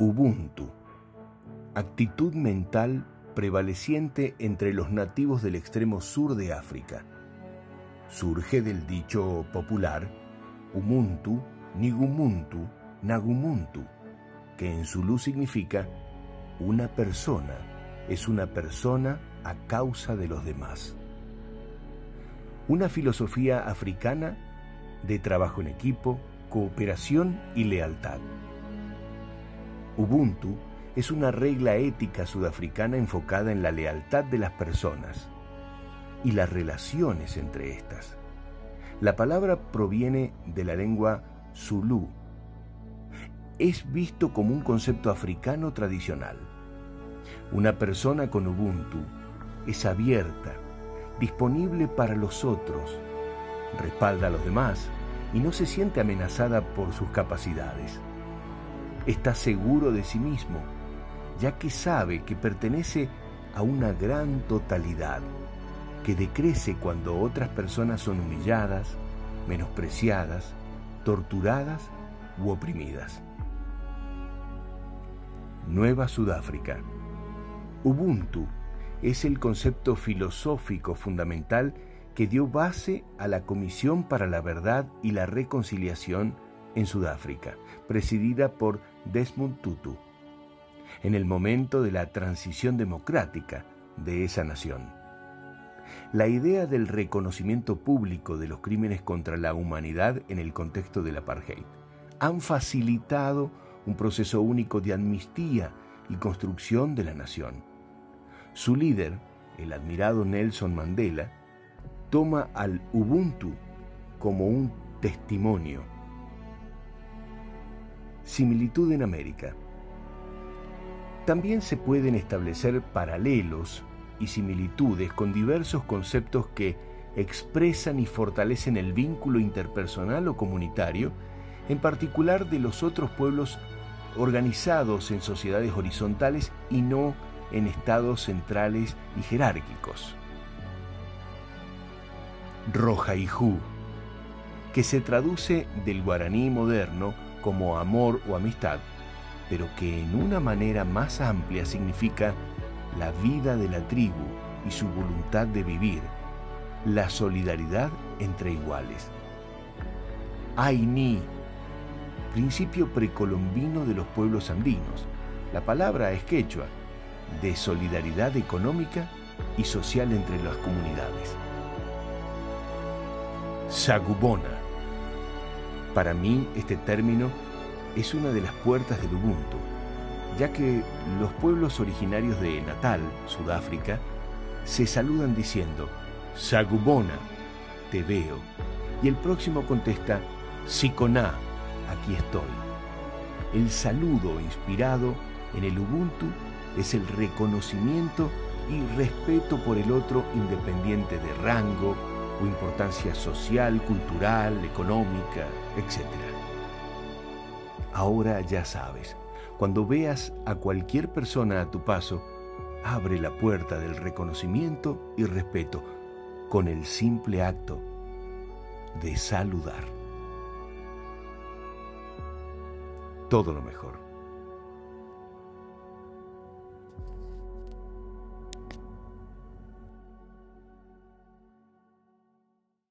Ubuntu, actitud mental prevaleciente entre los nativos del extremo sur de África. Surge del dicho popular Umuntu, Nigumuntu, Nagumuntu, que en Zulu significa una persona es una persona a causa de los demás. Una filosofía africana de trabajo en equipo, cooperación y lealtad. Ubuntu es una regla ética sudafricana enfocada en la lealtad de las personas y las relaciones entre estas. La palabra proviene de la lengua Zulu. Es visto como un concepto africano tradicional. Una persona con Ubuntu es abierta, disponible para los otros, respalda a los demás y no se siente amenazada por sus capacidades está seguro de sí mismo, ya que sabe que pertenece a una gran totalidad, que decrece cuando otras personas son humilladas, menospreciadas, torturadas u oprimidas. Nueva Sudáfrica. Ubuntu es el concepto filosófico fundamental que dio base a la Comisión para la Verdad y la Reconciliación en Sudáfrica, presidida por Desmond Tutu, en el momento de la transición democrática de esa nación. La idea del reconocimiento público de los crímenes contra la humanidad en el contexto del apartheid han facilitado un proceso único de amnistía y construcción de la nación. Su líder, el admirado Nelson Mandela, toma al Ubuntu como un testimonio similitud en América. También se pueden establecer paralelos y similitudes con diversos conceptos que expresan y fortalecen el vínculo interpersonal o comunitario, en particular de los otros pueblos organizados en sociedades horizontales y no en estados centrales y jerárquicos. Rojaijú, que se traduce del guaraní moderno como amor o amistad, pero que en una manera más amplia significa la vida de la tribu y su voluntad de vivir, la solidaridad entre iguales. Aini, principio precolombino de los pueblos andinos. La palabra es quechua, de solidaridad económica y social entre las comunidades. Sagubona, para mí este término es una de las puertas del Ubuntu, ya que los pueblos originarios de Natal, Sudáfrica, se saludan diciendo, Sagubona, te veo, y el próximo contesta, Sikoná, aquí estoy. El saludo inspirado en el Ubuntu es el reconocimiento y respeto por el otro independiente de rango, o importancia social, cultural, económica, etc. Ahora ya sabes, cuando veas a cualquier persona a tu paso, abre la puerta del reconocimiento y respeto con el simple acto de saludar. Todo lo mejor.